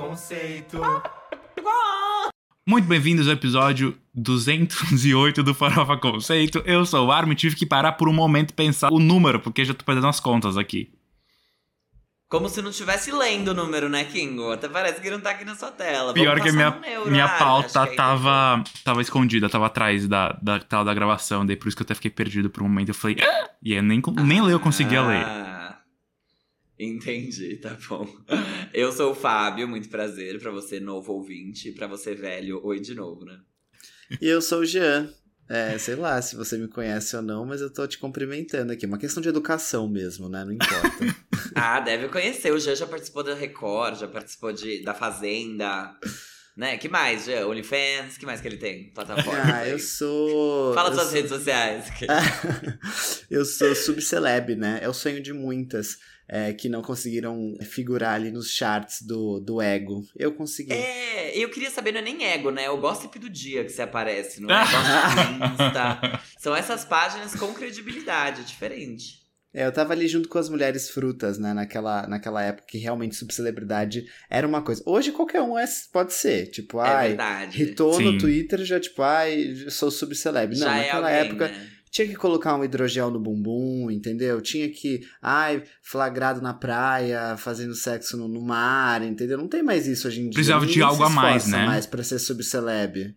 Conceito. Muito bem-vindos ao episódio 208 do Farofa Conceito. Eu sou o Armin, tive que parar por um momento e pensar o número, porque já tô perdendo as contas aqui. Como se não estivesse lendo o número, né, Kingo? Até parece que não tá aqui na sua tela. Pior Vamos que a minha, um minha pauta aí tava, tava escondida, tava atrás da, da tela da gravação, daí por isso que eu até fiquei perdido por um momento. Eu falei, "Ah!" e aí nem, nem ler eu conseguia ler. Entendi, tá bom. Eu sou o Fábio, muito prazer pra você novo ouvinte, pra você velho, oi de novo, né? E eu sou o Jean. É, sei lá se você me conhece ou não, mas eu tô te cumprimentando aqui. Uma questão de educação mesmo, né? Não importa. Ah, deve conhecer. O Jean já participou da Record, já participou de, da Fazenda. Né? Que mais, Jean? OnlyFans? Que mais que ele tem? Plataforma? ah, eu sou. Fala eu suas sou... redes sociais. eu sou subceleb, né? É o sonho de muitas é, que não conseguiram figurar ali nos charts do, do ego. Eu consegui. É, eu queria saber, não é nem ego, né? É o gossip do dia que você aparece, não é? Gossip do Insta. São essas páginas com credibilidade, é diferente. É, eu tava ali junto com as mulheres frutas, né? Naquela, naquela época que realmente subcelebridade era uma coisa. Hoje qualquer um é, pode ser. Tipo, É ai, verdade. hitou Sim. no Twitter, já tipo, ai, sou subceleb. Não, Já é naquela alguém, época né? Tinha que colocar um hidrogel no bumbum, entendeu? Tinha que, ai, flagrado na praia, fazendo sexo no, no mar, entendeu? Não tem mais isso hoje em dia. Precisava de algo a mais, né? mais pra ser subceleb.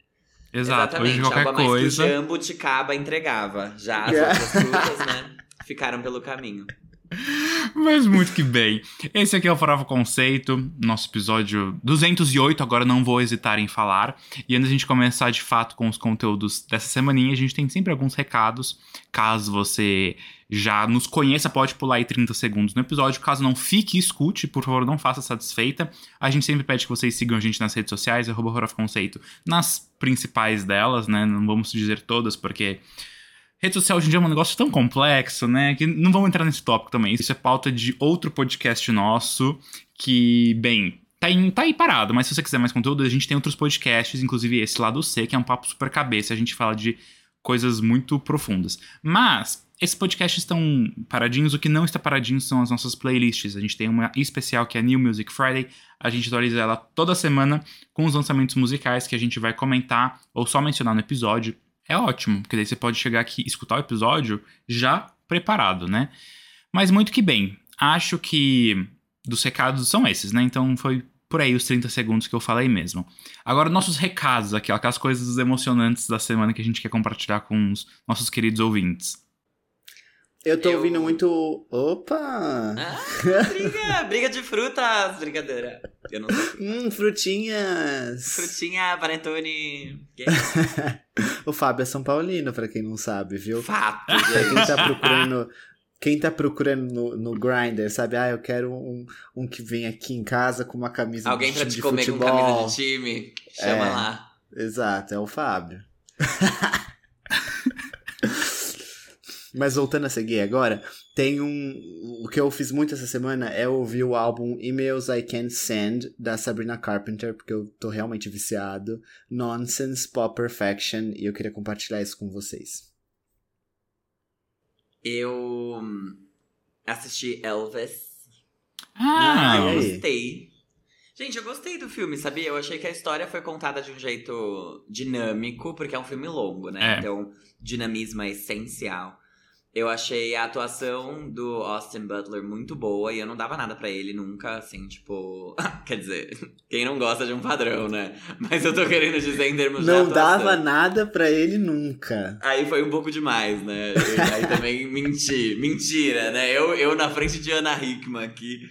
Exato, hoje Exatamente, qualquer algo a mais coisa. que o Jambo Ticaba entregava. Já as É. outras frutas, né? Ficaram pelo caminho. Mas muito que bem. Esse aqui é o Farofa Conceito, nosso episódio 208, agora não vou hesitar em falar. E antes da gente começar de fato com os conteúdos dessa semaninha, a gente tem sempre alguns recados. Caso você já nos conheça, pode pular aí 30 segundos no episódio. Caso não fique, escute, por favor, não faça satisfeita. A gente sempre pede que vocês sigam a gente nas redes sociais, arroba Conceito, nas principais delas, né? Não vamos dizer todas, porque Rede social hoje em dia é um negócio tão complexo, né? Que não vamos entrar nesse tópico também. Isso é pauta de outro podcast nosso, que, bem, tá, em- tá aí parado, mas se você quiser mais conteúdo, a gente tem outros podcasts, inclusive esse lado C, que é um papo super cabeça, a gente fala de coisas muito profundas. Mas esses podcasts estão paradinhos, o que não está paradinho são as nossas playlists. A gente tem uma especial que é New Music Friday, a gente atualiza ela toda semana com os lançamentos musicais que a gente vai comentar ou só mencionar no episódio é ótimo, porque daí você pode chegar aqui e escutar o episódio já preparado, né? Mas muito que bem. Acho que dos recados são esses, né? Então foi por aí os 30 segundos que eu falei mesmo. Agora, nossos recados aqui, ó, aquelas coisas emocionantes da semana que a gente quer compartilhar com os nossos queridos ouvintes. Eu tô Eu- ouvindo muito. Opa! Ah, briga! briga de frutas! Brincadeira. Eu não sei. Hum, frutinhas! Frutinha, panetone. o Fábio é São Paulino, pra quem não sabe, viu? Fato, Pra quem tá procurando. Quem tá procurando no, no Grindr, sabe? Ah, eu quero um, um que vem aqui em casa com uma camisa Alguém de, pra time te de comer com futebol. camisa de time? Chama É. lá. Exato, é o Fábio. Mas voltando a seguir agora, tem um. O que eu fiz muito essa semana é ouvir o álbum Emails I Can't Send, da Sabrina Carpenter, porque eu tô realmente viciado. Nonsense Pop Perfection, e eu queria compartilhar isso com vocês. Eu hum, assisti Elvis. Ah, Ah, eu gostei. Gente, eu gostei do filme, sabia? Eu achei que a história foi contada de um jeito dinâmico, porque é um filme longo, né? É. Então, dinamismo é essencial. Eu achei a atuação do Austin Butler muito boa e eu não dava nada pra ele nunca, assim, tipo. Quer dizer, quem não gosta de um padrão, né? Mas eu tô querendo dizer em termos de Não dava nada pra ele nunca. Aí foi um pouco demais, né? Aí também menti. Mentira, né? Eu, eu na frente de Ana Hickman aqui,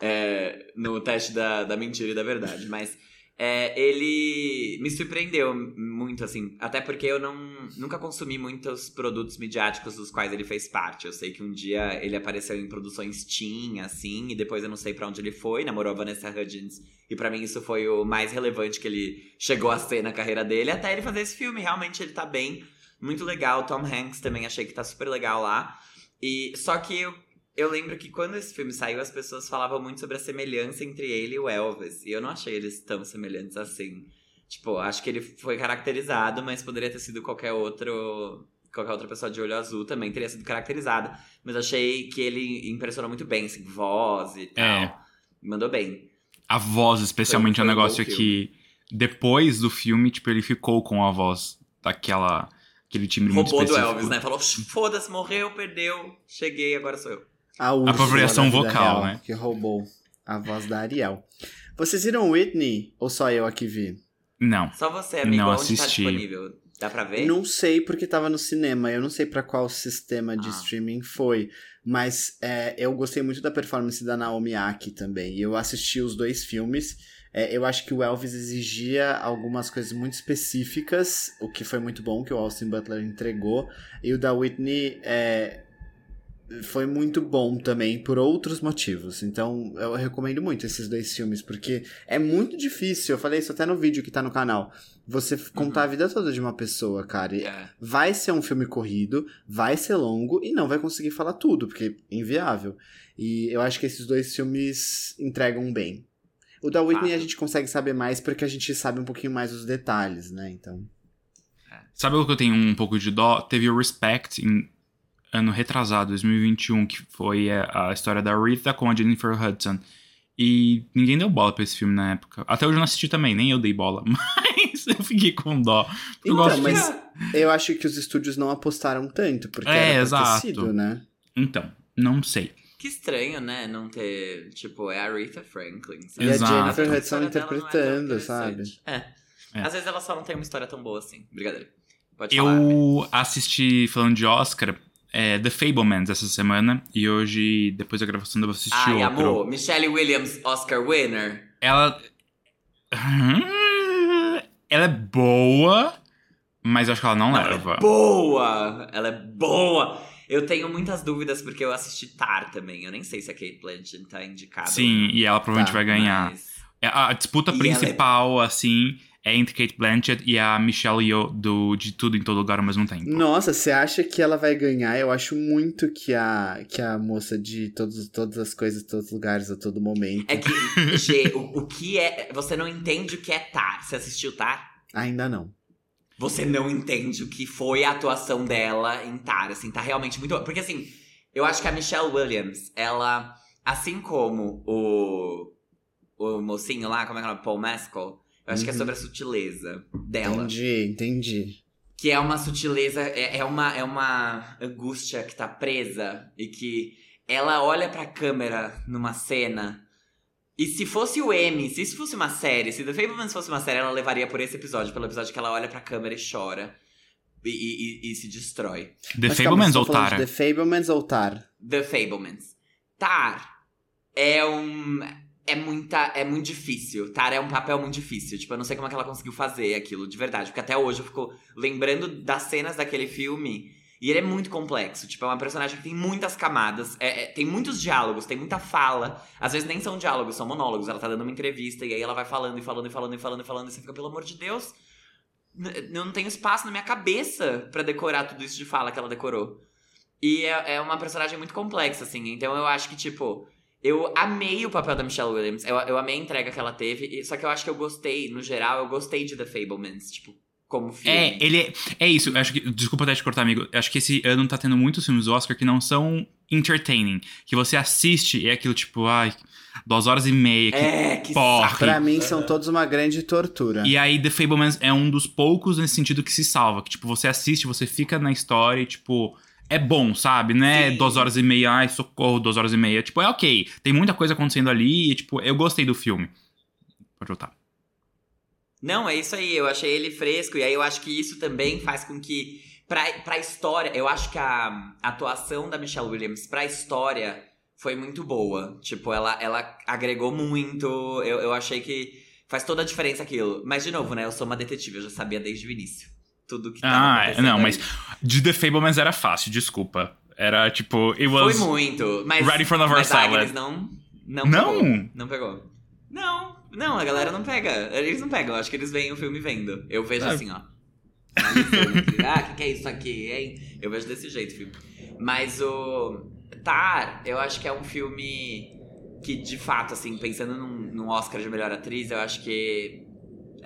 é, no teste da, da mentira e da verdade. Mas é, ele me surpreendeu muito, assim. Até porque eu não, nunca consumi muitos produtos midiáticos dos quais ele fez parte. Eu sei que um dia ele apareceu em produções teen, assim, e depois eu não sei pra onde ele foi. Namorou a Vanessa Hudgens. E pra mim isso foi o mais relevante que ele chegou a ser na carreira dele. Até ele fazer esse filme. Realmente ele tá bem. Muito legal. Tom Hanks também achei que tá super legal lá. E só que eu lembro que quando esse filme saiu, as pessoas falavam muito sobre a semelhança entre ele e o Elvis. E eu não achei eles tão semelhantes assim. Tipo, acho que ele foi caracterizado, mas poderia ter sido qualquer outro. Qualquer outra pessoa de olho azul também teria sido caracterizada. Mas achei que ele impressionou muito bem, assim, voz e tal. É. Mandou bem. A voz, especialmente, Foi- é um foi um bom negócio que depois do filme, tipo, ele ficou com a voz daquela. Aquele timbre muito Roubou do específico. Elvis, né? Falou, foda-se, morreu, perdeu, cheguei, agora sou eu. A Úrsula Apropriação vocal, real, né? Que roubou a voz da Ariel. Vocês viram Whitney? Ou só eu aqui vi? Não. Só você, amigo, Não onde tá assisti. disponível? Dá pra ver? Não sei porque tava no cinema. Eu não sei pra qual sistema de Ah. streaming foi. Mas é, eu gostei muito da performance da Naomi Aki também. E eu assisti os dois filmes. É, eu acho que o Elvis exigia algumas coisas muito específicas, o que foi muito bom que o Austin Butler entregou. E o da Whitney é, foi muito bom também por outros motivos. Então eu recomendo muito esses dois filmes, porque é muito difícil. Eu falei isso até no vídeo que tá no canal. Você f- contar a vida toda de uma pessoa, cara. E É. Vai ser um filme corrido, vai ser longo e não vai conseguir falar tudo, porque é inviável. E eu acho que esses dois filmes entregam bem. O da Whitney a Fato. gente consegue saber mais porque a gente sabe um pouquinho mais os detalhes, né? Então. Sabe o que eu tenho um pouco de dó? Teve o Respect em ano retrasado, 2021, que foi a, a história da Rita com a Jennifer Hudson. E ninguém deu bola pra esse filme na época. Até hoje eu não assisti também, nem eu dei bola. Mas eu fiquei com dó. Eu Então, gosto mas de- eu acho que os estúdios não apostaram tanto, porque É, era exato. sido, né? Então, não sei. Que estranho, né? Não ter. Tipo, é a Aretha Franklin. E sabe? a Exato. Jennifer A Hudson dela não é interpretando, sabe? interessante. É. É. Às vezes ela só não tem uma história tão boa assim. Brincadeira. Pode falar. Eu assisti, falando de Oscar, é, The Fablemans essa semana. E hoje, depois da gravação, eu vou assistir Ai, outro. amor. Michelle Williams, Oscar winner. Ela. Ela é boa, mas eu acho que ela não Não, ela leva. é boa! Ela é boa! Eu tenho muitas dúvidas porque eu assisti Tar também. Eu nem sei se a Kate Blanchett tá indicada. Sim, e ela provavelmente Tá, vai ganhar. Mas... É, A disputa E ela é- principal, assim, é entre Kate Blanchett e a Michelle Yeoh do De Tudo em Todo Lugar ao mesmo tempo. Nossa, você acha que ela vai ganhar? Eu acho muito que a, que a moça de todos, todas as coisas, todos os lugares, a todo momento. É que, G, o, o que é. Você não entende o que é Tar. Você assistiu Tar? Ainda não. Você não entende o que foi a atuação dela em Tar. Assim, tá realmente muito. Porque assim, eu acho que a Michelle Williams, ela. Assim como o. O mocinho lá, como é que é o nome? Paul Mescal. Eu acho que é Uhum. sobre a sutileza dela. Entendi, entendi. Que é uma sutileza, é, é uma, é uma angústia que tá presa e que ela olha pra câmera numa cena. E se fosse o M, se isso fosse uma série, se The Fablemans fosse uma série, ela levaria por esse episódio, pelo episódio que ela olha pra câmera e chora. E, e- e- e se destrói. The Fablemans vocês ou de The Fablemans ou Tar? The Fablemans. Tar é um. É muita. É muito difícil. Tar é um papel muito difícil. Tipo, eu não sei como é que ela conseguiu fazer aquilo, de verdade. Porque até hoje eu fico lembrando das cenas daquele filme. E ele é muito complexo. Tipo, é uma personagem que tem muitas camadas. é- é- tem muitos diálogos, tem muita fala. Às vezes nem são diálogos, são monólogos. Ela tá dando uma entrevista e aí ela vai falando e falando e falando e falando e falando. E você fica, pelo amor de Deus. Eu não tenho espaço na minha cabeça pra decorar tudo isso de fala que ela decorou. E é, é uma personagem muito complexa, assim. Então eu acho que, tipo, eu amei o papel da Michelle Williams. Eu, eu amei a entrega que ela teve. Só que eu acho que eu gostei, no geral, eu gostei de The Fablemans, tipo, como filme. É, ele é, é isso. eu Acho que, desculpa até te cortar, amigo. eu Acho que esse ano tá tendo muitos filmes do Oscar que não são entertaining. Que você assiste e é aquilo tipo, ai, duas horas e meia. Que... É, que porra. saco. Pra mim, são todos uma grande tortura. E aí, The Fablemans é um dos poucos nesse sentido que se salva. Que, tipo, você assiste, você fica na história e, tipo, é bom, sabe? Não é Sim. duas horas e meia, ai, socorro, duas horas e meia. Tipo, é ok. Tem muita coisa acontecendo ali e, tipo, eu gostei do filme. Pode voltar. Não, é isso aí. Eu achei ele fresco. E aí eu acho que isso também faz com que. Pra, pra história, eu acho que a atuação da Michelle Williams pra história foi muito boa. Tipo, ela, ela agregou muito. Eu, eu achei que faz toda a diferença aquilo. Mas, de novo, né? Eu sou uma detetive, eu já sabia desde o início. Tudo que tava Ah, acontecendo não, aí. mas de The Fablemans era fácil, desculpa. Era, tipo, it Foi was... muito. Mas, right in front of our mas salad. Não, não, Não? pegou. Não pegou. Não, não, a galera não pega. Eles não pegam, eu acho que eles veem o filme vendo. Eu vejo Ah. assim, ó. Ah, o que, que é isso aqui, hein? Eu vejo desse jeito o filme. Mas o Tar, eu acho que é um filme que, de fato, assim, pensando num, num Oscar de melhor atriz, eu acho que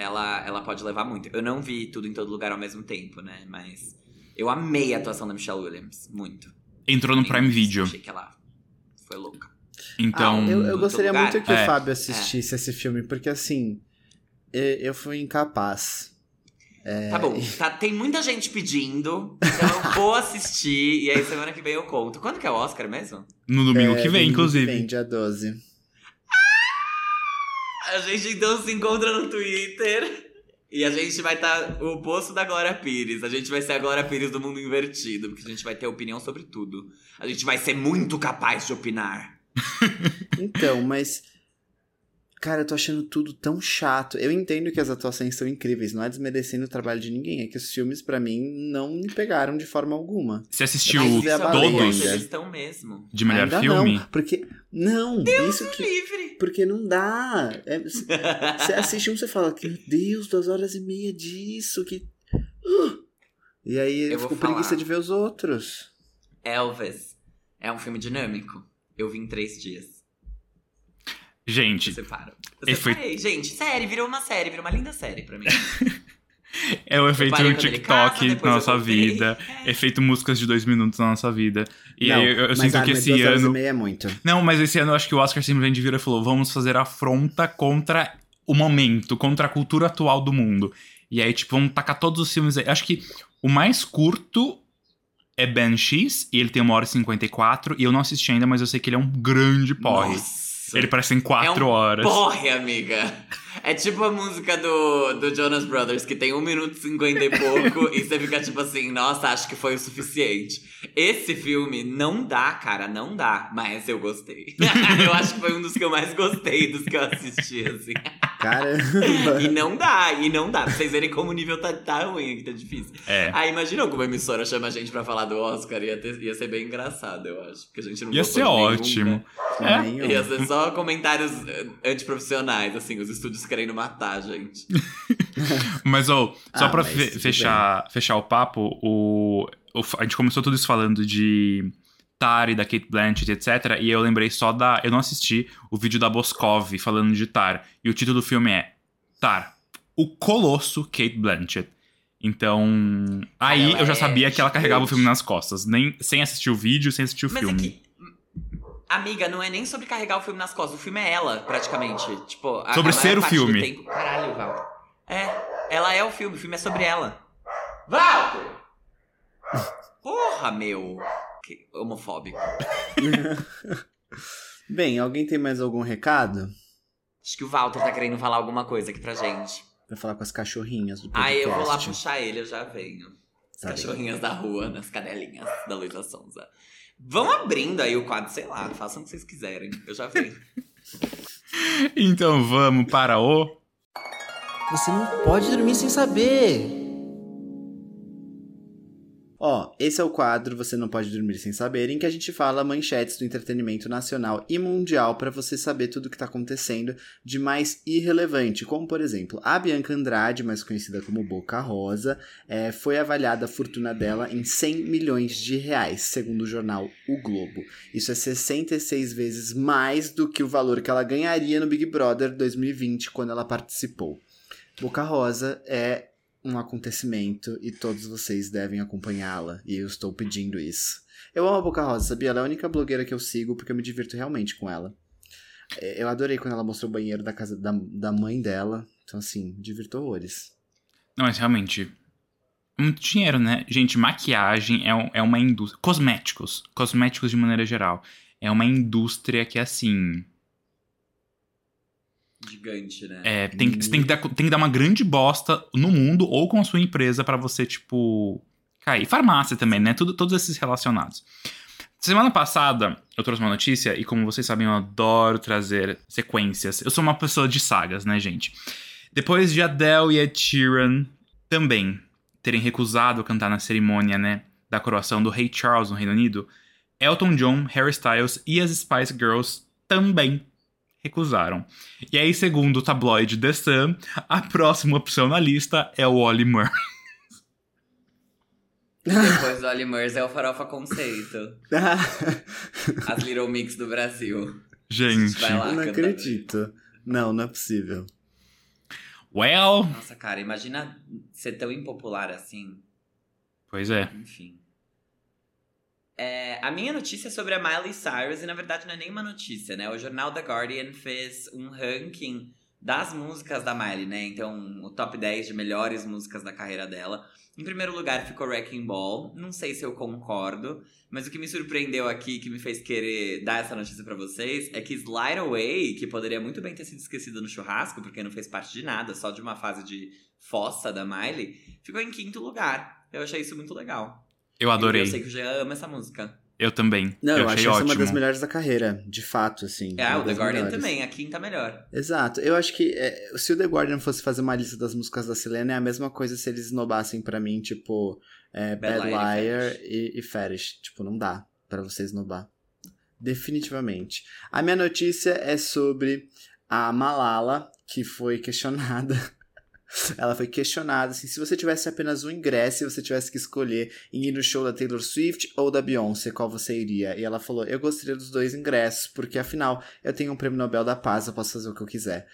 ela, ela pode levar muito. Eu não vi tudo em todo lugar ao mesmo tempo, né? Mas eu amei a atuação da Michelle Williams, muito. Entrou no Prime Video. Achei que ela foi louca. Então. Ah, eu, eu gostaria muito que É. o Fábio assistisse esse filme, porque assim, e- eu fui incapaz. Tá bom, tá, tem muita gente pedindo, então eu vou assistir e aí semana que vem eu conto. Quando que é o Oscar mesmo? No domingo É, que vem, domingo inclusive. vem, dia 12. A gente então se encontra no Twitter e a gente vai estar o oposto da Glória Pires. A gente vai ser a Glória Pires do mundo invertido, porque a gente vai ter opinião sobre tudo. A gente vai ser muito capaz de opinar. Então, mas. Cara, eu tô achando tudo tão chato. Eu entendo que as atuações são incríveis, não é desmerecendo o trabalho de ninguém. É que os filmes, pra mim, não me pegaram de forma alguma. Você assistiu todos. Eles estão mesmo. de melhor Ainda filme? Não, porque. Não, isso que. Livre. Porque não dá. É, Você assiste um, você fala, meu Deus, duas horas e meia disso, que. Uh! E aí Eu fico com preguiça de ver os outros. Elvis é um filme dinâmico. Eu vi em três dias. Gente, Eu separo. E Eu foi- separei. Gente, série, virou uma série, virou uma linda série pra mim. é o efeito TikTok casa, na nossa vida. É. Efeito músicas de dois minutos na nossa vida. E não, aí eu, eu mas sinto ah, que esse e ano. é muito. Não, mas esse ano eu acho que o Oscar simplesmente virou e falou: vamos fazer afronta contra o momento, contra a cultura atual do mundo. E aí, tipo, vamos tacar todos os filmes aí. Acho que o mais curto é Banshees, e ele tem uma hora e 54, e eu não assisti ainda, mas eu sei que ele é um grande porre. Nossa. Ele parece em quatro é um horas. Porre, amiga. É tipo a música do, do Jonas Brothers, que tem 1 minuto e 50 e pouco, e você fica tipo assim, nossa, acho que foi o suficiente. Esse filme não dá, cara, não dá, mas eu gostei. eu acho que foi um dos que eu mais gostei dos que eu assisti, assim. Caramba. E não dá, e não dá. Pra vocês verem como o nível tá, tá ruim aqui, tá difícil. É. Ah, imagina alguma emissora chama a gente pra falar do Oscar, ia, ter- ia ser bem engraçado, eu acho. Porque a gente não Ia ser ótimo. né? É. Ia ser só comentários eh, antiprofissionais, assim, os estúdios querendo matar a gente. Mas, ô, só Ah, pra fe- fechar, fechar o papo, o, o- a gente começou tudo isso falando de Tar e da Kate Blanchett, etc. E eu lembrei só da. Eu não assisti o vídeo da Boscov falando de Tar. E o título do filme é Tar, o Colosso Kate Blanchett. Então, aí ela eu já é sabia que ela carregava o filme nas costas. Nem, sem assistir o vídeo, sem assistir o Mas filme. é que. Amiga, não é nem sobre carregar o filme nas costas. O filme é ela, praticamente. Tipo, a, Sobre a ser o filme. tempo- Caralho, Val. É, ela é o filme, o filme é sobre ela. Walter! Porra, meu! Que homofóbico. Bem, alguém tem mais algum recado? Acho que o Walter tá querendo falar alguma coisa aqui pra gente. Pra falar com as cachorrinhas do Ah, podcast. eu vou lá puxar ele, eu já venho. As Tá bem. cachorrinhas da rua, nas cadelinhas da Luísa Sonza. Vão abrindo aí o quadro, sei lá, façam o que vocês quiserem. Eu já venho. Então vamos para o. Você não pode dormir sem saber. Ó, esse é o quadro Você Não Pode Dormir Sem Saber, em que a gente fala manchetes do entretenimento nacional e mundial para você saber tudo o que tá acontecendo de mais irrelevante, como por exemplo, a Bianca Andrade, mais conhecida como Boca Rosa, é, foi avaliada a fortuna dela em 100 milhões de reais, segundo o jornal O Globo. Isso é 66 vezes mais do que o valor que ela ganharia no Big Brother 2020, quando ela participou. Boca Rosa é um acontecimento e todos vocês devem acompanhá-la, e eu estou pedindo isso. Eu amo a Boca Rosa, sabia? Ela é a única blogueira que eu sigo porque eu me divirto realmente com ela. É, Eu adorei quando ela mostrou o banheiro da casa da, da mãe dela. Então, assim, divirto horrores. Não, mas realmente. Muito dinheiro, né? Gente, maquiagem é, um- é uma indústria. Cosméticos. Cosméticos de maneira geral. É uma indústria que, assim. Gigante, né? É, tem, você tem que, dar, tem que dar uma grande bosta no mundo ou com a sua empresa pra você, tipo. cair. Farmácia também, né? Tudo, todos esses relacionados. Semana passada eu trouxe uma notícia e, como vocês sabem, eu adoro trazer sequências. Eu sou uma pessoa de sagas, né, gente? Depois de Adele e Ed Sheeran também terem recusado cantar na cerimônia, né, da coroação do Rei Charles no Reino Unido, Elton John, Harry Styles e as Spice Girls também recusaram. E aí, segundo o tabloide The Sun, a próxima opção na lista é o Ollie Murray. Depois do Ali Murs é o Farofa Conceito. As Little Mix do Brasil. Gente, Vai lá. eu não acredito. Não, não é possível. well, Nossa, cara, imagina ser tão impopular assim. pois é. Enfim. É, a minha notícia é sobre a Miley Cyrus, e na verdade não é nenhuma notícia, né? O jornal The Guardian fez um ranking das músicas da Miley, né? Então, o top 10 de melhores músicas da carreira dela. Em primeiro lugar ficou Wrecking Ball. Não sei se eu concordo, mas o que me surpreendeu aqui, que me fez querer dar essa notícia para vocês, é que Slide Away, que poderia muito bem ter sido esquecido no churrasco, porque não fez parte de nada, só de uma fase de fossa da Miley, ficou em quinto lugar. Eu achei isso muito legal. Eu adorei. Eu sei que o Jean ama essa música. Eu também. Não, eu, eu acho achei essa uma das ótimo. melhores da carreira, de fato, assim. É, o The Guardian melhores. também, a quinta melhor. Exato. Eu acho que é, se o The Guardian fosse fazer uma lista das músicas da Selena, é a mesma coisa se eles esnobassem pra mim, tipo, é, Bad Bad, Liar e Liar e, e Fetish. Tipo, não dá pra você esnobar. Definitivamente. A minha notícia é sobre a Malala, que foi questionada. Ela foi questionada assim, se você tivesse apenas um ingresso e você tivesse que escolher em ir no show da Taylor Swift ou da Beyoncé, qual você iria? E ela falou: Eu gostaria dos dois ingressos, porque afinal eu tenho um prêmio Nobel da Paz, eu posso fazer o que eu quiser.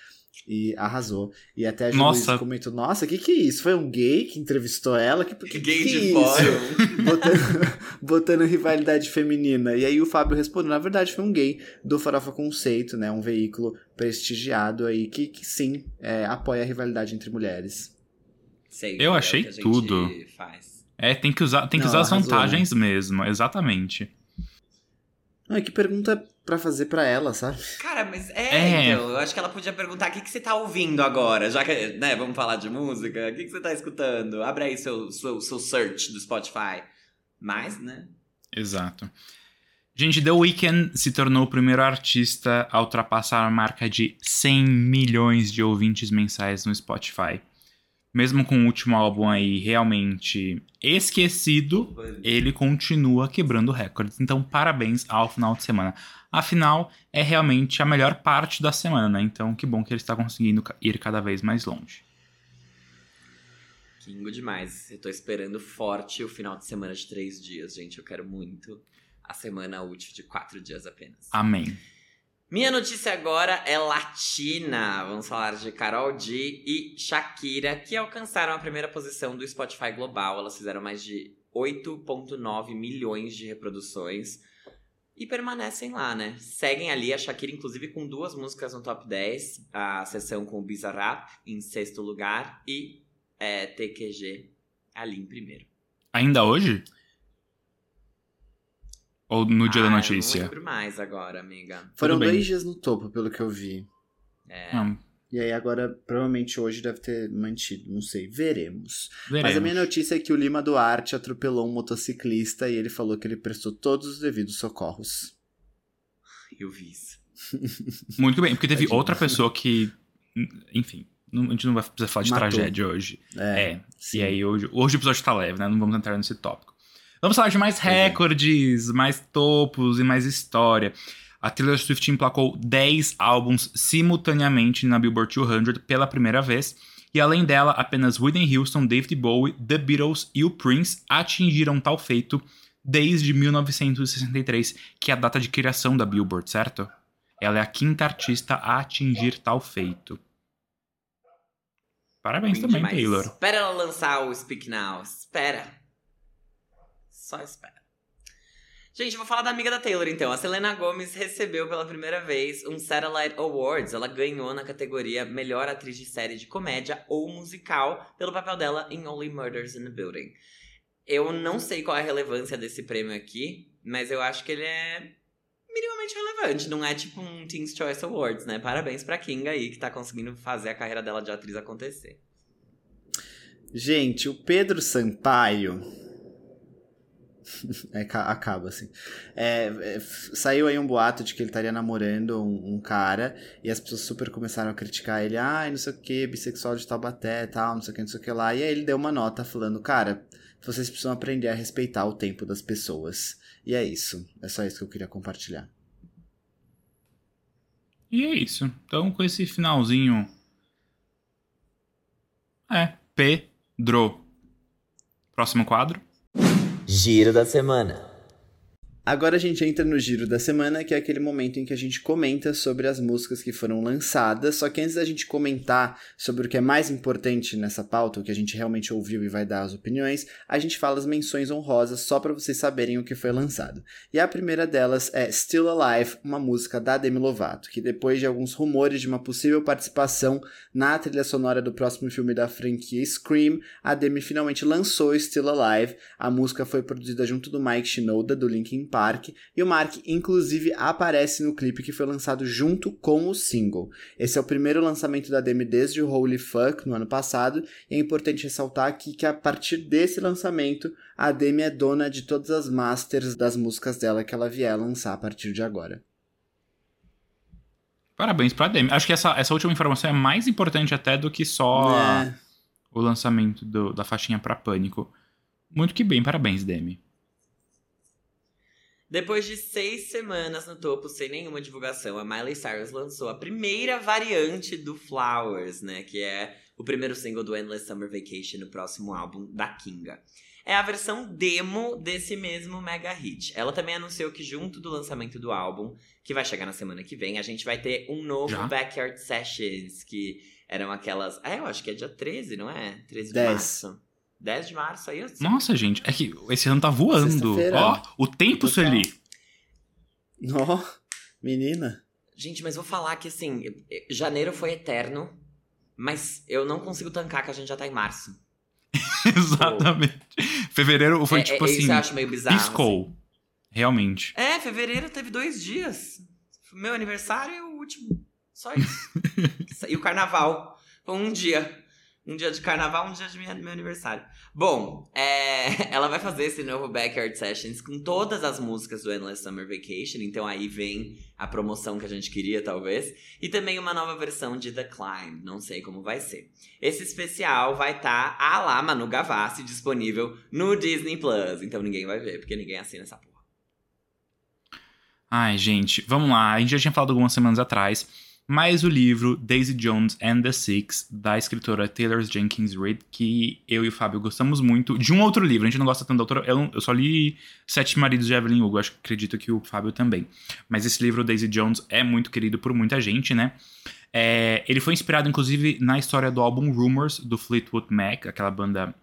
E arrasou. E até a Nossa. Comentou: Nossa, o que, que é isso? Foi um gay que entrevistou ela? Que, que, Gay que de é isso? fórum. botando, botando rivalidade feminina. E aí o Fábio respondeu, na verdade foi um gay do Farofa Conceito, né? Um veículo prestigiado aí que, que sim, é, apoia a rivalidade entre mulheres. Sei, Eu é o achei que a gente tudo. Faz. É, tem que usar, tem que Não, usar as arrasou, vantagens mesmo, exatamente. Ah, que pergunta pra fazer pra ela, sabe? Cara, mas é, É. então, eu acho que ela podia perguntar o que, que você tá ouvindo agora, já que, né, vamos falar de música, o que, que você tá escutando? Abre aí seu, seu, seu search do Spotify. Mas, né? Exato. Gente, The Weeknd se tornou o primeiro artista a ultrapassar a marca de 100 milhões de ouvintes mensais no Spotify. Mesmo com o último álbum aí realmente esquecido, ele continua quebrando recordes. Então, parabéns ao final de semana. Afinal, é realmente a melhor parte da semana, né? Então, que bom que ele está conseguindo ir cada vez mais longe. Kingo demais. Eu tô esperando forte o final de semana de três dias, gente. Eu quero muito a semana útil de quatro dias apenas. Amém. Minha notícia agora é latina. Vamos falar de Carol G e Shakira, que alcançaram a primeira posição do Spotify global. Elas fizeram mais de 8,9 milhões de reproduções e permanecem lá, né? Seguem ali a Shakira, inclusive, com duas músicas no top 10. A sessão com o Bizarrap em sexto lugar e é, TQG ali em primeiro. Ainda hoje? Ou no dia Ah, da Eu notícia? não lembro mais agora, amiga. Foram dois dias no topo, pelo que eu vi. É. Não, E aí agora, provavelmente hoje deve ter mantido, não sei, veremos. veremos. Mas a minha notícia é que o Lima Duarte atropelou um motociclista e ele falou que ele prestou todos os devidos socorros. Eu vi isso. Muito bem, porque teve Tadinho. outra pessoa que. Enfim, não- a gente não vai precisar falar de Matou. tragédia hoje. É, É. E aí, hoje, hoje o episódio tá leve, né? Não vamos entrar nesse tópico. Vamos falar de mais é. recordes, mais topos e mais história. A Taylor Swift emplacou 10 álbuns simultaneamente na Billboard 200 pela primeira vez. E além dela, apenas Whitney Houston, David Bowie, The Beatles e o Prince atingiram tal feito desde 1963, que é a data de criação da Billboard, certo? Ela é a quinta artista a atingir tal feito. Parabéns Ruim também, demais. Taylor. Espera ela lançar o Speak Now. Espera. Só espera. Gente, vou falar da amiga da Taylor então. A Selena Gomez recebeu pela primeira vez um Satellite Awards. Ela ganhou na categoria Melhor Atriz de Série de Comédia ou Musical pelo papel dela em Only Murders in the Building. Eu não sei qual é a relevância desse prêmio aqui, mas eu acho que ele é minimamente relevante. Não é tipo um Teen's Choice Awards, né? Parabéns pra Kinga aí, que tá conseguindo fazer a carreira dela de atriz acontecer. Gente, o Pedro Sampaio. Ca- acaba assim. É, é, saiu aí um boato de que ele estaria namorando um, um cara e as pessoas super começaram a criticar ele. Ai, não sei o que, bissexual de Taubaté tal, não sei o que, não sei o que lá. E aí ele deu uma nota falando: Cara, vocês precisam aprender a respeitar o tempo das pessoas. E é isso. É só isso que eu queria compartilhar. E é isso. Então, com esse finalzinho. É, Pedro. Próximo quadro. Giro da semana. Agora a gente entra no giro da semana, que é aquele momento em que a gente comenta sobre as músicas que foram lançadas. Só que antes da gente comentar sobre o que é mais importante nessa pauta, o que a gente realmente ouviu e vai dar as opiniões, a gente fala as menções honrosas só para vocês saberem o que foi lançado. E a primeira delas é Still Alive, uma música da Demi Lovato, que depois de alguns rumores de uma possível participação na trilha sonora do próximo filme da franquia Scream, a Demi finalmente lançou Still Alive. A música foi produzida junto do Mike Shinoda do Linkin Park Park, e o Mark inclusive aparece no clipe que foi lançado junto com o single. Esse é o primeiro lançamento da Demi desde o Holy Fuck no ano passado, e é importante ressaltar aqui que a partir desse lançamento, a Demi é dona de todas as masters das músicas dela que ela vier lançar a partir de agora. Parabéns pra Demi. Acho que essa, essa última informação é mais importante até do que só é. o lançamento do, da faixinha pra Pânico. Muito que bem, parabéns, Demi. Depois de seis semanas no topo sem nenhuma divulgação, a Miley Cyrus lançou a primeira variante do Flowers, né? Que é o primeiro single do Endless Summer Vacation, no próximo álbum da Kinga. É a versão demo desse mesmo mega hit. Ela também anunciou que junto do lançamento do álbum, que vai chegar na semana que vem, a gente vai ter um novo Já? Backyard Sessions, que eram aquelas... É, eu acho que é dia 13, não é? 13 de 10. março. 10 de março aí. Assim. Nossa, gente, é que esse ano tá voando. Ó, o tempo, Sueli. Ó, oh, menina. Gente, mas vou falar que assim, janeiro foi eterno, mas eu não consigo tancar que a gente já tá em março. Exatamente. Fevereiro foi é, tipo é, assim. Isso eu acho meio bizarro. Piscou. Assim. Realmente. É, fevereiro teve dois dias. Meu aniversário e o último. Só isso. e o carnaval. Foi um dia. Um dia de carnaval, um dia de meu aniversário. Bom, é, ela vai fazer esse novo Backyard Sessions com todas as músicas do Endless Summer Vacation. Então aí vem a promoção que a gente queria, talvez. E também uma nova versão de The Climb. Não sei como vai ser. Esse especial vai estar tá, a lá Manu Gavassi disponível no Disney Plus. Então ninguém vai ver, porque ninguém assina essa porra. Ai, gente, vamos lá. A gente já tinha falado algumas semanas atrás mas o livro Daisy Jones and the Six, da escritora Taylor Jenkins Reid, que eu e o Fábio gostamos muito, de um outro livro, a gente não gosta tanto da autora, eu, eu só li Sete Maridos de Evelyn Hugo, acho que acredito que o Fábio também. Mas esse livro, Daisy Jones, é muito querido por muita gente, né? É, ele foi inspirado, inclusive, na história do álbum Rumors, do Fleetwood Mac, aquela banda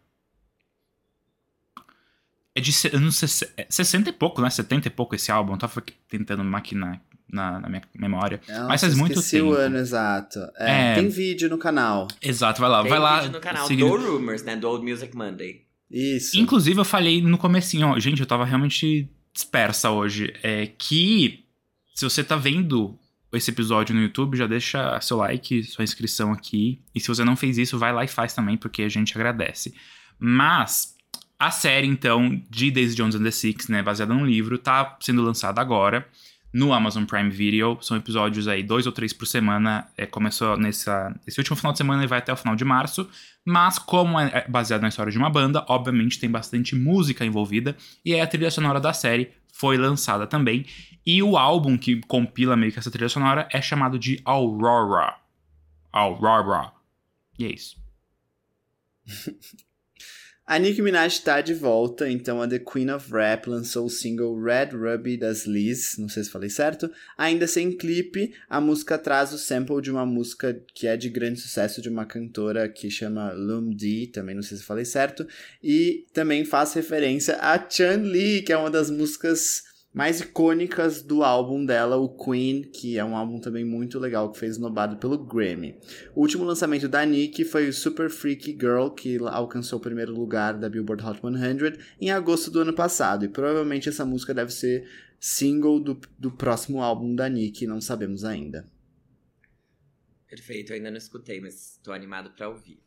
é de anos 60 é, e pouco, né? 70 e pouco esse álbum. Eu tava tentando maquinar na, na minha memória. Nossa, Mas faz muito tempo. o ano exato. É, é, Tem vídeo no canal. Exato, vai lá. Tem vai lá. vídeo no canal seguindo... do Rumors, né? Do Old Music Monday. Isso. Inclusive, eu falei no comecinho, ó, gente, eu tava realmente dispersa hoje. É que se você tá vendo esse episódio no YouTube, já deixa seu like, sua inscrição aqui. E se você não fez isso, vai lá e faz também, porque a gente agradece. Mas a série, então, de Daisy Jones and the Six, né, baseada num livro, tá sendo lançada agora no Amazon Prime Video. São episódios aí, dois ou três por semana. É, começou nessa, nesse último final de semana e vai até o final de março. Mas, como é, é baseado na história de uma banda, obviamente tem bastante música envolvida. E a trilha sonora da série foi lançada também. E o álbum que compila meio que essa trilha sonora é chamado de Aurora. Aurora. E é isso. A Nicki Minaj está de volta, então a The Queen of Rap lançou o single Red Ruby das Liz, não sei se falei certo. Ainda sem clipe, a música traz o sample de uma música que é de grande sucesso de uma cantora que chama Lum D, também não sei se falei certo. E também faz referência a Chan Li, que é uma das músicas mais icônicas do álbum dela, o Queen, que é um álbum também muito legal, que fez nobado pelo Grammy. O último lançamento da Nick foi o Super Freaky Girl, que alcançou o primeiro lugar da Billboard Hot 100 em agosto do ano passado, e provavelmente essa música deve ser single do, do próximo álbum da Nick, não sabemos ainda. Perfeito, ainda não escutei, mas estou animado para ouvir.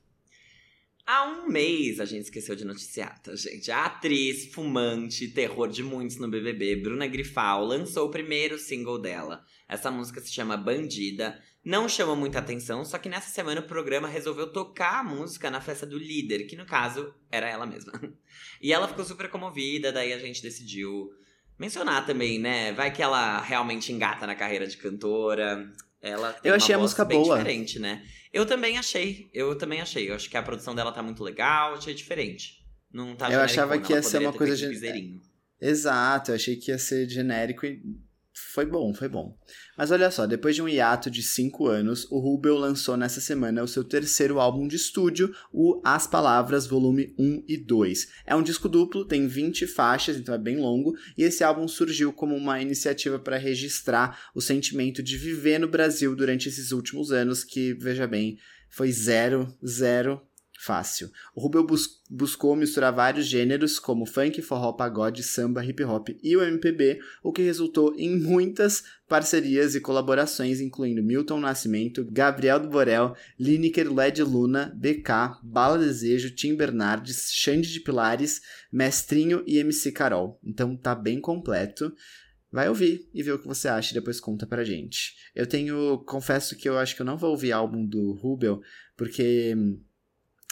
Há um mês a gente esqueceu de noticiar, tá, gente? A atriz, fumante, terror de muitos no BBB, Bruna Grifal, lançou o primeiro single dela. Essa música se chama Bandida. Não chama muita atenção, só que nessa semana o programa resolveu tocar a música na festa do líder, que no caso era ela mesma. E ela ficou super comovida, daí a gente decidiu mencionar também, né? Vai que ela realmente engata na carreira de cantora. Ela tem eu achei a música bem boa. diferente, né? Eu também achei. Eu também achei. Eu acho que a produção dela tá muito legal, achei diferente. Não tá Eu achava que ia ser uma coisa de Exato, eu achei que ia ser genérico e foi bom, foi bom. Mas olha só, depois de um hiato de 5 anos, o Rubel lançou nessa semana o seu terceiro álbum de estúdio, o As Palavras, volume 1 e 2. É um disco duplo, tem 20 faixas, então é bem longo, e esse álbum surgiu como uma iniciativa para registrar o sentimento de viver no Brasil durante esses últimos anos, que, veja bem, foi zero, zero fácil. O Rubel bus buscou misturar vários gêneros, como funk, forró, pagode, samba, hip hop e o MPB, o que resultou em muitas parcerias e colaborações, incluindo Milton Nascimento, Gabriel do Borel, Lineker, Led Luna, BK, Bala Desejo, Tim Bernardes, Xande de Pilares, Mestrinho e MC Carol. Então tá bem completo. Vai ouvir e ver o que você acha e depois conta pra gente. Eu tenho, confesso que eu acho que eu não vou ouvir álbum do Rubel, porque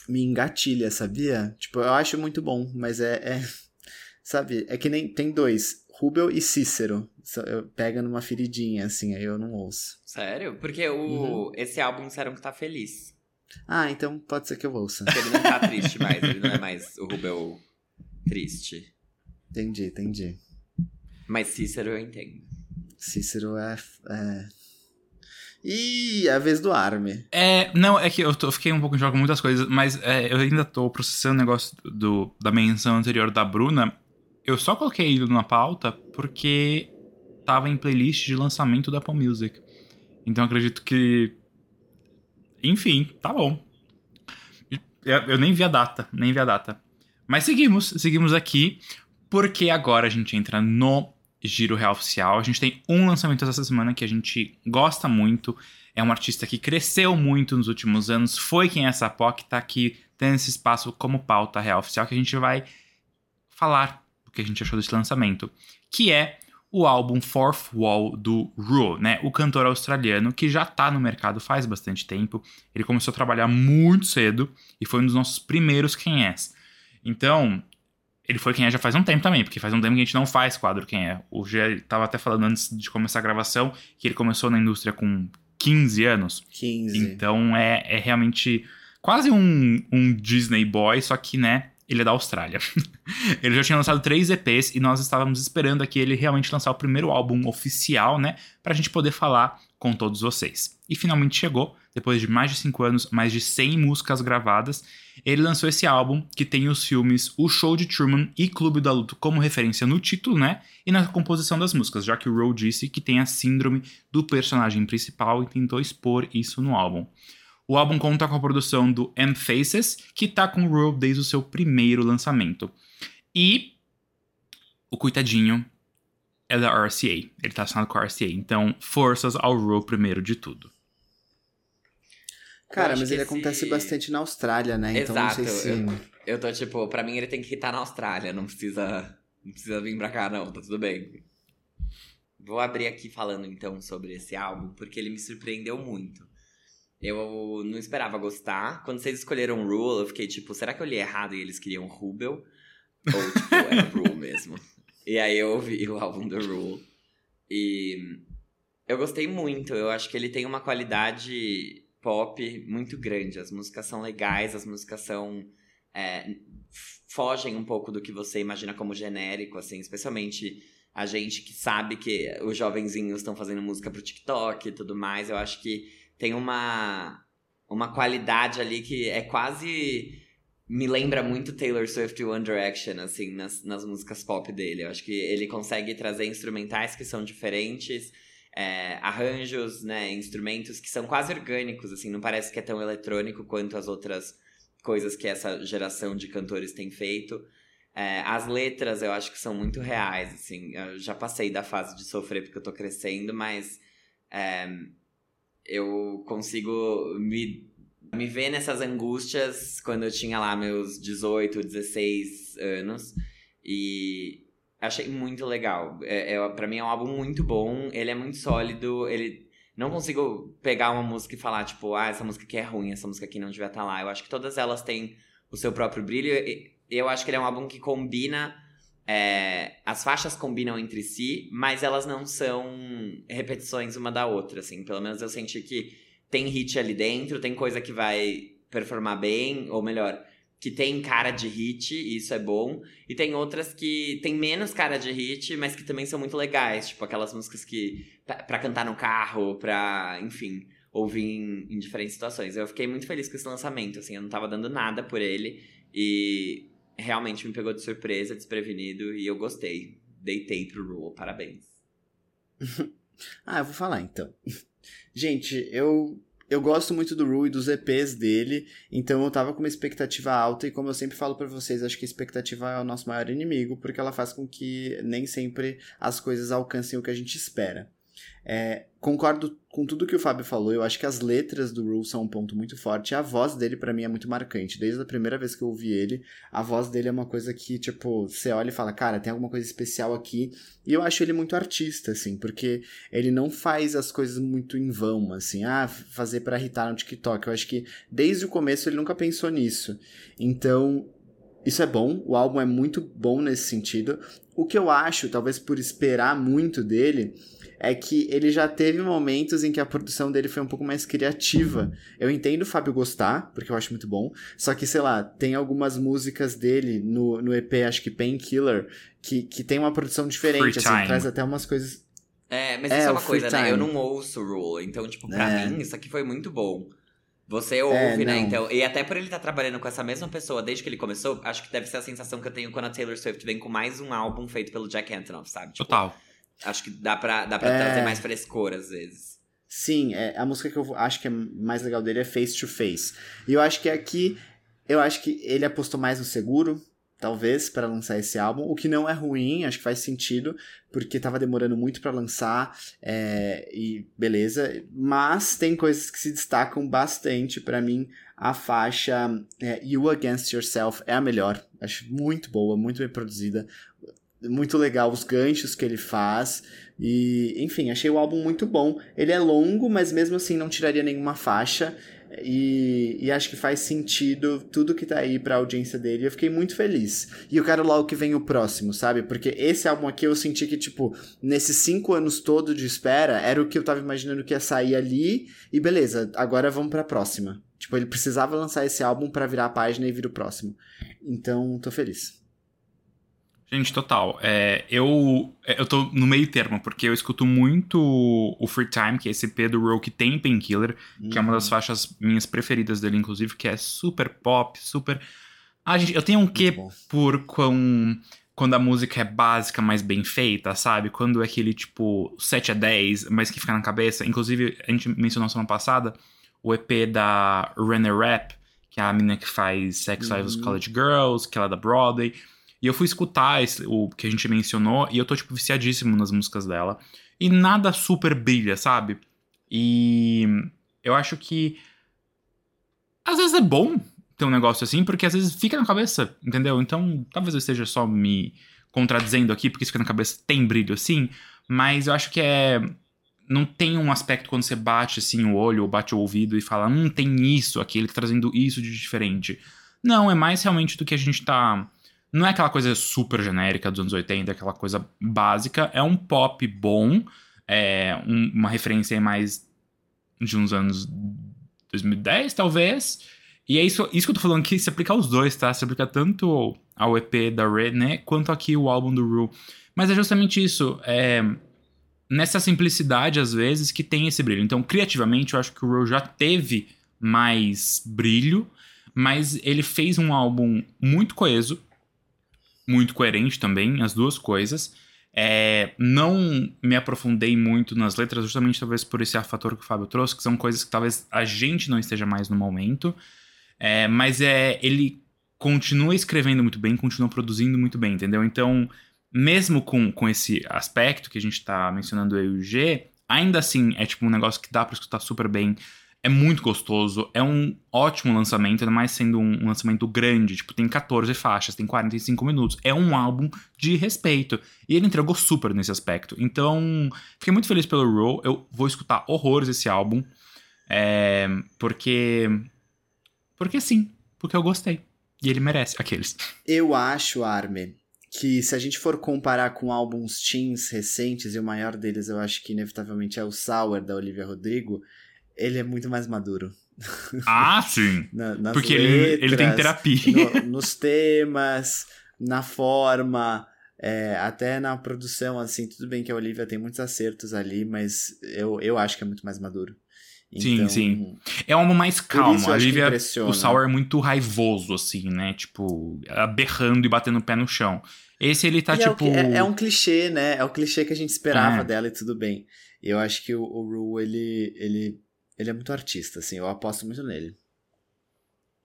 me engatilha, sabia? Tipo, eu acho muito bom, mas é, é sabe, é que nem tem dois, Rubel e Cícero. Pega numa feridinha, assim, aí eu não ouço. Sério? Porque o, uhum. esse álbum disseram que tá feliz. Ah, então pode ser que eu ouça. Porque ele não tá triste mais, ele não é mais o Rubel triste. Entendi, entendi. Mas Cícero eu entendo. Cícero é, é e a vez do Arme. É, não, é que eu, tô, fiquei um pouco em jogo com muitas coisas, mas é, eu ainda tô processando o negócio do, da menção anterior da Bruna. Eu só coloquei ele na pauta porque tava em playlist de lançamento da Apple Music. Então acredito que. Enfim, tá bom. Eu, eu nem vi a data, nem vi a data. Mas seguimos, seguimos aqui, porque agora a gente entra no Giro Real Oficial. A gente tem um lançamento essa semana que a gente gosta muito. É um artista que cresceu muito nos últimos anos. Foi quem é essa POC, tá aqui tendo esse espaço como pauta real oficial que a gente vai falar o que a gente achou desse lançamento. Que é o álbum Fourth Wall do Ru, né? O cantor australiano que já tá no mercado faz bastante tempo. Ele começou a trabalhar muito cedo e foi um dos nossos primeiros quem é. Então, ele foi quem é já faz um tempo também, porque faz um tempo que a gente não faz quadro quem é. O G tava até falando antes de começar a gravação que ele começou na indústria com 15 anos. 15. Então é, é realmente quase um, um Disney boy, só que, né, ele é da Austrália. ele já tinha lançado três EPs e nós estávamos esperando aqui ele realmente lançar o primeiro álbum oficial, né, pra gente poder falar com todos vocês. E finalmente chegou, depois de mais de 5 anos, mais de 100 músicas gravadas, ele lançou esse álbum que tem os filmes O Show de Truman e Clube da Luta como referência no título, né? E na composição das músicas, já que o Rowe disse que tem a síndrome do personagem principal e tentou expor isso no álbum. O álbum conta com a produção do M Faces, que tá com o Rowe desde o seu primeiro lançamento. E o coitadinho é da RCA. Ele tá assinado com a RCA. Então, forças ao Rowe primeiro de tudo. Cara, mas ele esse... acontece bastante na Austrália, né? Então Exato. não sei se. Eu, eu tô tipo, pra mim ele tem que estar na Austrália, não precisa. Não precisa vir pra cá, não, tá tudo bem. Vou abrir aqui falando então sobre esse álbum, porque ele me surpreendeu muito. Eu não esperava gostar. Quando vocês escolheram Rule, eu fiquei tipo, será que eu li errado e eles queriam Rubel? Ou tipo, era Rule mesmo? E aí eu ouvi o álbum do Rule. E eu gostei muito. Eu acho que ele tem uma qualidade pop muito grande. As músicas são legais, as músicas são. É, fogem um pouco do que você imagina como genérico, assim, especialmente a gente que sabe que os jovenzinhos estão fazendo música pro TikTok e tudo mais. Eu acho que tem uma, uma qualidade ali que é quase. Me lembra muito Taylor Swift e One Direction, assim, nas, nas músicas pop dele. Eu acho que ele consegue trazer instrumentais que são diferentes é, arranjos, né, instrumentos que são quase orgânicos, assim, não parece que é tão eletrônico quanto as outras coisas que essa geração de cantores tem feito. É, as letras eu acho que são muito reais, assim, eu já passei da fase de sofrer porque eu tô crescendo, mas é, eu consigo me, me ver nessas angústias quando eu tinha lá meus 18, 16 anos. E, Achei muito legal. É, é, para mim é um álbum muito bom. Ele é muito sólido. Ele não consigo pegar uma música e falar, tipo, ah, essa música aqui é ruim, essa música aqui não devia estar tá lá. Eu acho que todas elas têm o seu próprio brilho. Eu acho que ele é um álbum que combina. É, as faixas combinam entre si, mas elas não são repetições uma da outra, assim. Pelo menos eu senti que tem hit ali dentro, tem coisa que vai performar bem, ou melhor, que tem cara de hit, e isso é bom. E tem outras que tem menos cara de hit, mas que também são muito legais. Tipo aquelas músicas que. para cantar no carro, pra. enfim. Ouvir em, em, diferentes situações. Eu fiquei muito feliz com esse lançamento, assim, eu não tava dando nada por ele. E realmente me pegou de surpresa, desprevenido, e eu gostei. Deitei pro Rule, parabéns. ah, eu vou falar então. Gente, eu eu gosto muito do Rue e dos EPs dele, então eu tava com uma expectativa alta e como eu sempre falo para vocês, acho que a expectativa é o nosso maior inimigo, porque ela faz com que nem sempre as coisas alcancem o que a gente espera. É, concordo com tudo que o Fábio falou. Eu acho que as letras do Rule são um ponto muito forte. A voz dele, para mim, é muito marcante. Desde a primeira vez que eu ouvi ele, a voz dele é uma coisa que, tipo, você olha e fala, cara, tem alguma coisa especial aqui. E eu acho ele muito artista, assim, porque ele não faz as coisas muito em vão, assim, ah, fazer para irritar no TikTok. Eu acho que desde o começo ele nunca pensou nisso. Então, isso é bom, o álbum é muito bom nesse sentido. O que eu acho, talvez por esperar muito dele, é que ele já teve momentos em que a produção dele foi um pouco mais criativa. Eu entendo o Fábio gostar, porque eu acho muito bom, só que, sei lá, tem algumas músicas dele no, no EP, acho que Painkiller, que, que tem uma produção diferente, assim, traz até umas coisas... É, mas é, isso é uma coisa, time. né? Eu não ouço Rule, então, tipo, pra é. mim, isso aqui foi muito bom. Você ouve, é, né? Então, e até por ele estar tá trabalhando com essa mesma pessoa desde que ele começou, acho que deve ser a sensação que eu tenho quando a Taylor Swift vem com mais um álbum feito pelo Jack Antonoff, sabe? Tipo, Total. Acho que dá pra, dá pra é... trazer mais frescor às vezes. Sim, é, a música que eu acho que é mais legal dele é Face to Face. E eu acho que aqui, eu acho que ele apostou mais no seguro, talvez, para lançar esse álbum, o que não é ruim, acho que faz sentido, porque tava demorando muito para lançar, é, e beleza, mas tem coisas que se destacam bastante para mim. A faixa é, You Against Yourself é a melhor, acho muito boa, muito bem produzida muito legal os ganchos que ele faz. E, enfim, achei o álbum muito bom. Ele é longo, mas mesmo assim não tiraria nenhuma faixa. E, e acho que faz sentido tudo que tá aí pra audiência dele. Eu fiquei muito feliz. E eu quero logo que vem o próximo, sabe? Porque esse álbum aqui eu senti que, tipo, nesses cinco anos todo de espera, era o que eu tava imaginando que ia sair ali. E beleza, agora vamos pra próxima. Tipo, ele precisava lançar esse álbum para virar a página e vir o próximo. Então, tô feliz. Gente, total. É, eu, é, eu tô no meio termo, porque eu escuto muito o Free Time, que é esse P do Row que tem Painkiller, uhum. que é uma das uhum. faixas minhas preferidas dele, inclusive, que é super pop, super. Ah, gente, eu tenho um quê por com, quando a música é básica, mas bem feita, sabe? Quando é aquele tipo 7 a 10, mas que fica na cabeça. Inclusive, a gente mencionou semana passada o EP da Renner Rap, que é a menina que faz Sex Lives uhum. College Girls, que ela é da Broadway. E eu fui escutar esse, o que a gente mencionou e eu tô, tipo, viciadíssimo nas músicas dela. E nada super brilha, sabe? E eu acho que. Às vezes é bom ter um negócio assim, porque às vezes fica na cabeça, entendeu? Então, talvez eu esteja só me contradizendo aqui, porque isso fica na cabeça tem brilho assim, mas eu acho que é. Não tem um aspecto quando você bate assim o olho ou bate o ouvido e fala, hum, tem isso, aquele tá trazendo isso de diferente. Não, é mais realmente do que a gente tá não é aquela coisa super genérica dos anos 80, aquela coisa básica. É um pop bom, é um, uma referência mais de uns anos 2010, talvez. E é isso, isso que eu tô falando que se aplica aos dois, tá? Se aplica tanto ao EP da René quanto aqui o álbum do Rue. Mas é justamente isso. É, nessa simplicidade, às vezes, que tem esse brilho. Então, criativamente, eu acho que o Rue já teve mais brilho, mas ele fez um álbum muito coeso, muito coerente também, as duas coisas. É, não me aprofundei muito nas letras, justamente talvez por esse fator que o Fábio trouxe, que são coisas que talvez a gente não esteja mais no momento. É, mas é ele continua escrevendo muito bem, continua produzindo muito bem, entendeu? Então, mesmo com, com esse aspecto que a gente tá mencionando e o G, ainda assim é tipo um negócio que dá pra escutar super bem. É muito gostoso, é um ótimo lançamento, ainda mais sendo um, lançamento grande, tipo, tem 14 faixas, tem 45 minutos. É um álbum de respeito. E ele entregou super nesse aspecto. Então, fiquei muito feliz pelo Row. Eu vou escutar horrores esse álbum. É, porque. Porque sim, porque eu gostei. E ele merece aqueles. Eu acho, Arme, que se a gente for comparar com álbuns teens recentes, e o maior deles eu acho que inevitavelmente é o Sour da Olivia Rodrigo ele é muito mais maduro. Ah, sim. Na, Porque ele, ele tem letras, terapia. no- nos temas, na forma, é, até na produção, assim, tudo bem que a Olivia tem muitos acertos ali, mas eu, eu acho que é muito mais maduro. Sim, Então, sim. É um álbum mais calmo. A Olivia, o Sour é muito raivoso, assim, né? Tipo, berrando e batendo o pé no chão. Esse ele tá, E é tipo. que- é, é um clichê, né? É o clichê que a gente esperava É. dela e tudo bem. Eu acho que o, o Ru, ele, ele, ele é muito artista, assim, eu aposto muito nele.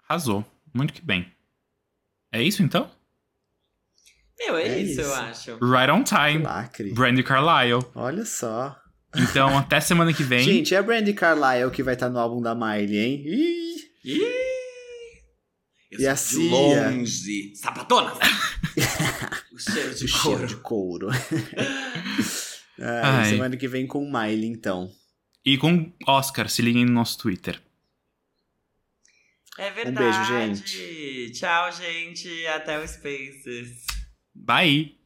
Arrasou. Muito que bem. É isso então? Meu, é, É isso, eu isso. acho. Right on time. lacre. Brandy Carlisle. Olha só. Então, até semana que vem. Gente, é a Brandy Carlisle que vai estar no álbum da Miley, hein? Ih! Ih! Eu E a de Cia? longe. Sapatona! o cheiro de o couro. cheiro de couro. Ah, semana que vem com Miley, então. E com Oscar, se liguem no nosso Twitter. É verdade. Um beijo, gente. Tchau, gente. Até o Spaces. Bye!